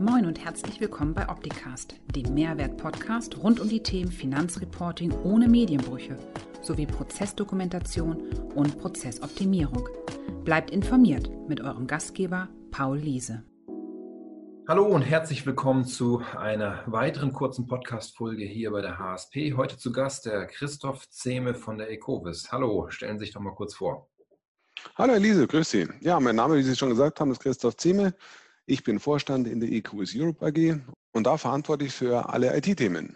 Moin und herzlich willkommen bei Opticast, dem Mehrwert-Podcast rund um die Themen Finanzreporting ohne Medienbrüche sowie Prozessdokumentation und Prozessoptimierung. Bleibt informiert mit eurem Gastgeber Paul Liese. Hallo und herzlich willkommen zu einer weiteren kurzen Podcast-Folge hier bei der HSP. Heute zu Gast der Christoph Zehme von der Ecovis. Hallo, stellen Sie sich doch mal kurz vor. Hallo Herr Liese, grüß Sie. Ja, mein Name, wie Sie schon gesagt haben, ist Christoph Zehme. Ich bin Vorstand in der EQS Europe AG und da verantwortlich für alle IT-Themen.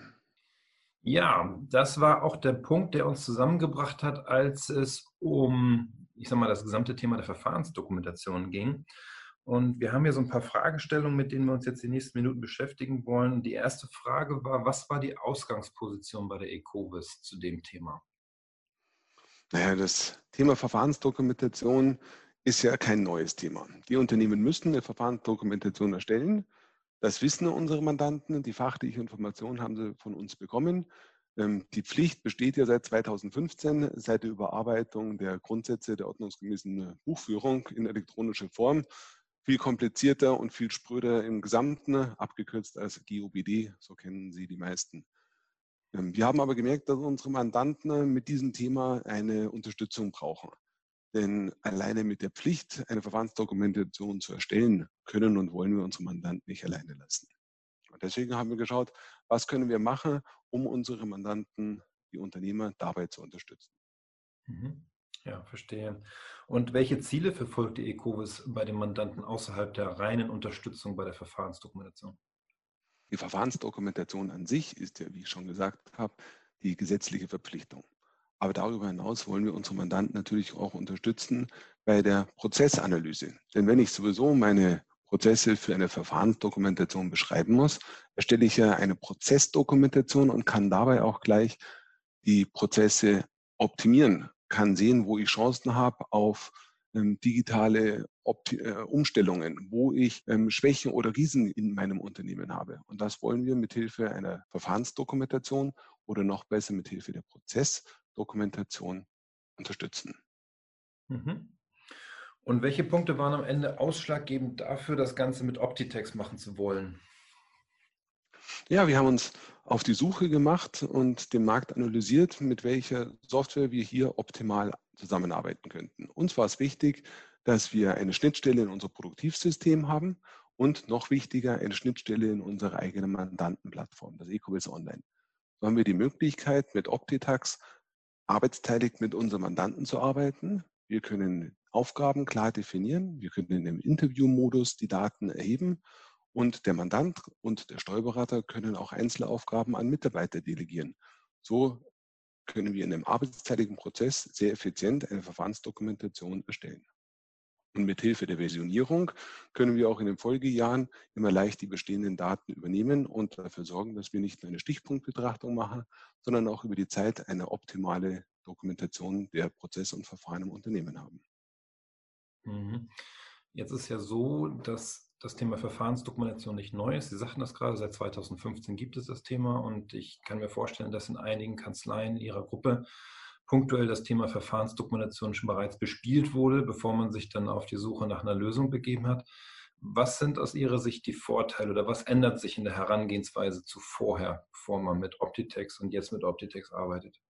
Ja, das war auch der Punkt, der uns zusammengebracht hat, als es um, ich sag mal, das gesamte Thema der Verfahrensdokumentation ging. Und wir haben hier so ein paar Fragestellungen, mit denen wir uns jetzt die nächsten Minuten beschäftigen wollen. Die erste Frage war, was war die Ausgangsposition bei der ECOVIS zu dem Thema? Naja, das Thema Verfahrensdokumentation ist ja kein neues Thema. Die Unternehmen müssen eine Verfahrensdokumentation erstellen. Das wissen unsere Mandanten. Die fachliche Information haben sie von uns bekommen. Ähm, die Pflicht besteht ja seit 2015, seit der Überarbeitung der Grundsätze der ordnungsgemäßen Buchführung in elektronischer Form. Viel komplizierter und viel spröder im Gesamten, abgekürzt als GOBD, so kennen sie die meisten. Ähm, wir haben aber gemerkt, dass unsere Mandanten mit diesem Thema eine Unterstützung brauchen. Denn alleine mit der Pflicht, eine Verfahrensdokumentation zu erstellen, können und wollen wir unsere Mandanten nicht alleine lassen. Und deswegen haben wir geschaut, was können wir machen, um unsere Mandanten, die Unternehmer, dabei zu unterstützen. Mhm. Ja, verstehe. Und welche Ziele verfolgt die Ecovis bei den Mandanten außerhalb der reinen Unterstützung bei der Verfahrensdokumentation? Die Verfahrensdokumentation an sich ist ja, wie ich schon gesagt habe, die gesetzliche Verpflichtung. Aber darüber hinaus wollen wir unsere Mandanten natürlich auch unterstützen bei der Prozessanalyse. Denn wenn ich sowieso meine Prozesse für eine Verfahrensdokumentation beschreiben muss, erstelle ich ja eine Prozessdokumentation und kann dabei auch gleich die Prozesse optimieren, kann sehen, wo ich Chancen habe auf ähm, digitale Opti äh, Umstellungen, wo ich ähm, Schwächen oder Riesen in meinem Unternehmen habe. Und das wollen wir mit Hilfe einer Verfahrensdokumentation oder noch besser mit Hilfe der Prozess Dokumentation unterstützen. Mhm. Und welche Punkte waren am Ende ausschlaggebend dafür, das Ganze mit Optitex machen zu wollen? Ja, wir haben uns auf die Suche gemacht und den Markt analysiert, mit welcher Software wir hier optimal zusammenarbeiten könnten. Uns war es wichtig, dass wir eine Schnittstelle in unser Produktivsystem haben und noch wichtiger, eine Schnittstelle in unsere eigene Mandantenplattform, das Ecovis Online. So haben wir die Möglichkeit, mit Optitax arbeitsteilig mit unseren Mandanten zu arbeiten. Wir können Aufgaben klar definieren. Wir können in dem Interviewmodus die Daten erheben und der Mandant und der Steuerberater können auch Einzelaufgaben an Mitarbeiter delegieren. So können wir in einem arbeitsteiligen Prozess sehr effizient eine Verfahrensdokumentation erstellen. Und mit Hilfe der Versionierung können wir auch in den Folgejahren immer leicht die bestehenden Daten übernehmen und dafür sorgen, dass wir nicht nur eine Stichpunktbetrachtung machen, sondern auch über die Zeit eine optimale Dokumentation der Prozesse und Verfahren im Unternehmen haben. Mhm. Jetzt ist ja so, dass das Thema Verfahrensdokumentation nicht neu ist. Sie sagten das gerade, seit 2015 gibt es das Thema und ich kann mir vorstellen, dass in einigen Kanzleien Ihrer Gruppe punktuell das Thema Verfahrensdokumentation schon bereits bespielt wurde, bevor man sich dann auf die Suche nach einer Lösung begeben hat. Was sind aus Ihrer Sicht die Vorteile oder was ändert sich in der Herangehensweise zu vorher, bevor man mit Optitex und jetzt mit Optitex arbeitet?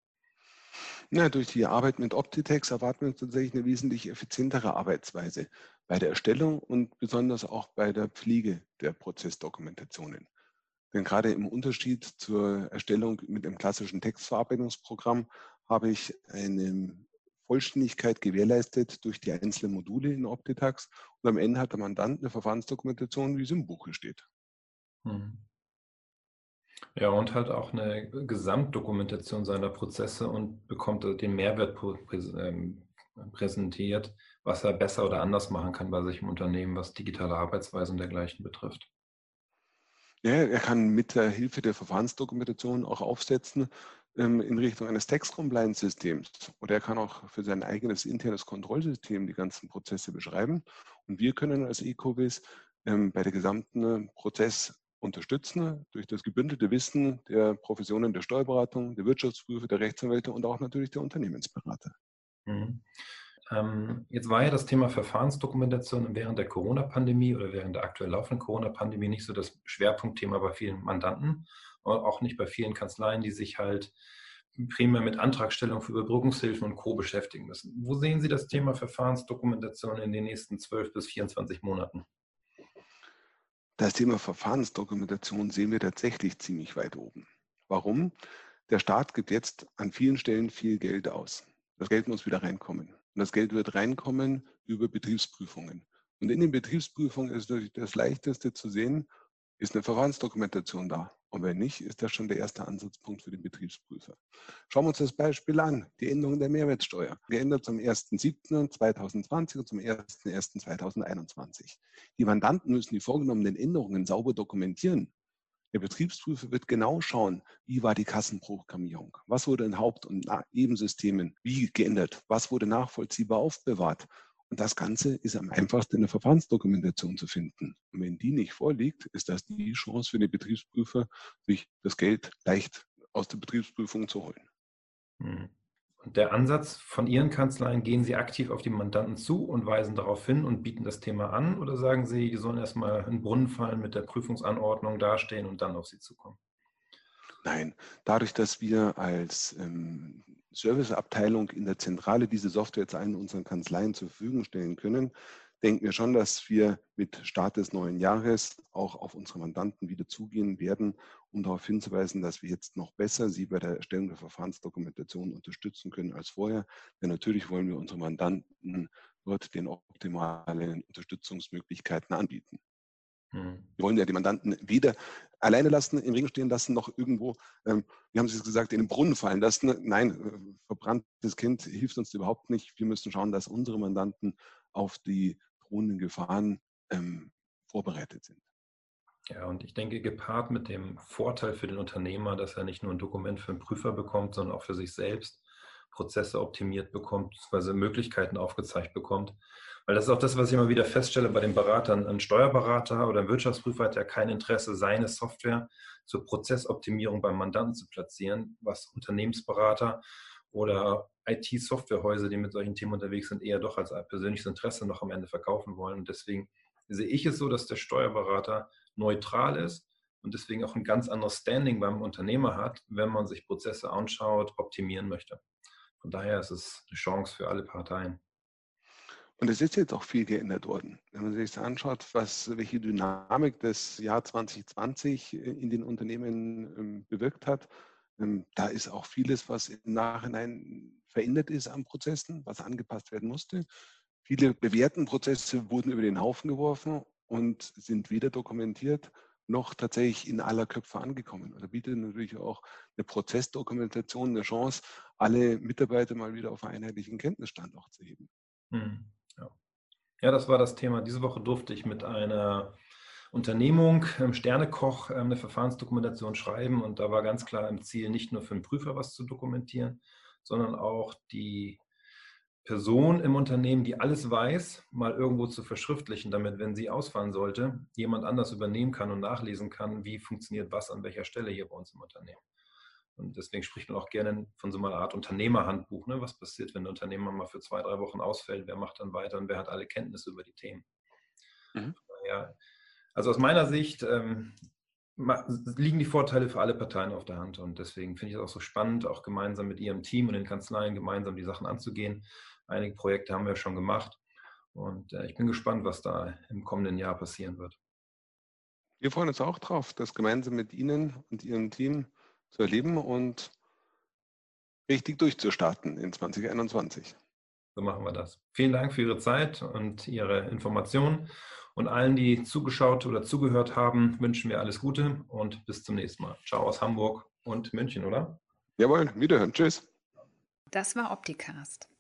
Ja, durch die Arbeit mit Optitex erwarten wir tatsächlich eine wesentlich effizientere Arbeitsweise bei der Erstellung und besonders auch bei der Pflege der Prozessdokumentationen. Denn gerade im Unterschied zur Erstellung mit dem klassischen Textverarbeitungsprogramm habe ich eine Vollständigkeit gewährleistet durch die einzelnen Module in Optitax und am Ende hat der Mandant eine Verfahrensdokumentation, wie es im Buche steht. Hm. Ja, und halt auch eine Gesamtdokumentation seiner Prozesse und bekommt den Mehrwert ähm, präsentiert, was er besser oder anders machen kann bei sich im Unternehmen, was digitale Arbeitsweise und dergleichen betrifft. Ja, er kann mit der Hilfe der Verfahrensdokumentation auch aufsetzen in Richtung eines Text-Compliance-Systems. Oder er kann auch für sein eigenes internes Kontrollsystem die ganzen Prozesse beschreiben. Und wir können als Ecovis ähm, bei der gesamten äh, Prozess unterstützen durch das gebündelte Wissen der Professionen der Steuerberatung, der Wirtschaftsprüfer, der Rechtsanwälte und auch natürlich der Unternehmensberater. Mhm. Ähm, jetzt war ja das Thema Verfahrensdokumentation während der Corona-Pandemie oder während der aktuell laufenden Corona-Pandemie nicht so das Schwerpunktthema bei vielen Mandanten, auch nicht bei vielen Kanzleien, die sich halt primär mit Antragstellung für Überbrückungshilfen und Co. beschäftigen müssen. Wo sehen Sie das Thema Verfahrensdokumentation in den nächsten 12 bis 24 Monaten? Das Thema Verfahrensdokumentation sehen wir tatsächlich ziemlich weit oben. Warum? Der Staat gibt jetzt an vielen Stellen viel Geld aus. Das Geld muss wieder reinkommen. Und das Geld wird reinkommen über Betriebsprüfungen. Und in den Betriebsprüfungen ist natürlich das Leichteste zu sehen, ist eine Verfahrensdokumentation da. Und wenn nicht, ist das schon der erste Ansatzpunkt für den Betriebsprüfer. Schauen wir uns das Beispiel an. Die Änderung der Mehrwertsteuer. Geändert zum 1.7.2020 und zum 1.1.2021. Die Mandanten müssen die vorgenommenen Änderungen sauber dokumentieren. Der Betriebsprüfer wird genau schauen, wie war die Kassenprogrammierung, was wurde in Haupt- und Nebensystemen wie geändert, was wurde nachvollziehbar aufbewahrt. Und das Ganze ist am einfachsten in der Verfahrensdokumentation zu finden. Und wenn die nicht vorliegt, ist das die Chance für den Betriebsprüfer, sich das Geld leicht aus der Betriebsprüfung zu holen. Hm. Und der Ansatz von Ihren Kanzleien, gehen Sie aktiv auf die Mandanten zu und weisen darauf hin und bieten das Thema an? Oder sagen Sie, die sollen erstmal in den Brunnen fallen, mit der Prüfungsanordnung dastehen und dann auf Sie zukommen? Nein, dadurch, dass wir als ähm, Serviceabteilung in der Zentrale diese Software jetzt allen unseren Kanzleien zur Verfügung stellen können, denken wir schon, dass wir mit Start des neuen Jahres auch auf unsere Mandanten wieder zugehen werden, um darauf hinzuweisen, dass wir jetzt noch besser sie bei der Erstellung der Verfahrensdokumentation unterstützen können als vorher. Denn natürlich wollen wir unsere Mandanten dort den optimalen Unterstützungsmöglichkeiten anbieten. Hm. Wir wollen ja die Mandanten weder alleine lassen, im Regen stehen lassen, noch irgendwo, ähm, wie haben Sie es gesagt, in den Brunnen fallen lassen. Nein, äh, verbranntes Kind hilft uns überhaupt nicht. Wir müssen schauen, dass unsere Mandanten auf die drohenden Gefahren ähm, vorbereitet sind. Ja, und ich denke, gepaart mit dem Vorteil für den Unternehmer, dass er nicht nur ein Dokument für einen Prüfer bekommt, sondern auch für sich selbst Prozesse optimiert bekommt, beziehungsweise Möglichkeiten aufgezeigt bekommt. Weil das ist auch das, was ich immer wieder feststelle bei den Beratern. Ein Steuerberater oder ein Wirtschaftsprüfer hat ja kein Interesse, seine Software zur Prozessoptimierung beim Mandanten zu platzieren, was Unternehmensberater oder IT-Softwarehäuser, die mit solchen Themen unterwegs sind, eher doch als persönliches Interesse noch am Ende verkaufen wollen. Und deswegen sehe ich es so, dass der Steuerberater neutral ist und deswegen auch ein ganz anderes Standing beim Unternehmer hat, wenn man sich Prozesse anschaut, optimieren möchte. Von daher ist es eine Chance für alle Parteien. Und es ist jetzt auch viel geändert worden. Wenn man sich das anschaut, was, welche Dynamik das Jahr 2020 in den Unternehmen ähm, bewirkt hat, ähm, da ist auch vieles, was im Nachhinein verändert ist an Prozessen, was angepasst werden musste. Viele bewährten Prozesse wurden über den Haufen geworfen und sind weder dokumentiert noch tatsächlich in aller Köpfe angekommen. Da bietet natürlich auch eine Prozessdokumentation eine Chance, alle Mitarbeiter mal wieder auf einen einheitlichen Kenntnisstand auch zu heben. Hm, ja. ja, das war das Thema. Diese Woche durfte ich mit einer Unternehmung, ähm, Sternekoch, eine Verfahrensdokumentation schreiben. Und da war ganz klar im Ziel, nicht nur für den Prüfer was zu dokumentieren, sondern auch die Person im Unternehmen, die alles weiß, mal irgendwo zu verschriftlichen, damit, wenn sie ausfallen sollte, jemand anders übernehmen kann und nachlesen kann, wie funktioniert was an welcher Stelle hier bei uns im Unternehmen. Und deswegen spricht man auch gerne von so einer Art Unternehmerhandbuch. Ne? Was passiert, wenn ein Unternehmer mal für zwei, drei Wochen ausfällt? Wer macht dann weiter und wer hat alle Kenntnisse über die Themen? Mhm. Ja, also aus meiner Sicht ähm, liegen die Vorteile für alle Parteien auf der Hand. Und deswegen finde ich es auch so spannend, auch gemeinsam mit Ihrem Team und den Kanzleien gemeinsam die Sachen anzugehen. Einige Projekte haben wir schon gemacht. Und äh, ich bin gespannt, was da im kommenden Jahr passieren wird. Wir freuen uns auch drauf, das gemeinsam mit Ihnen und Ihrem Team zu erleben und richtig durchzustarten in 2021. So machen wir das. Vielen Dank für Ihre Zeit und Ihre Informationen. Und allen, die zugeschaut oder zugehört haben, wünschen wir alles Gute und bis zum nächsten Mal. Ciao aus Hamburg und München, oder? Jawohl, wiederhören. Tschüss. Das war Opticast.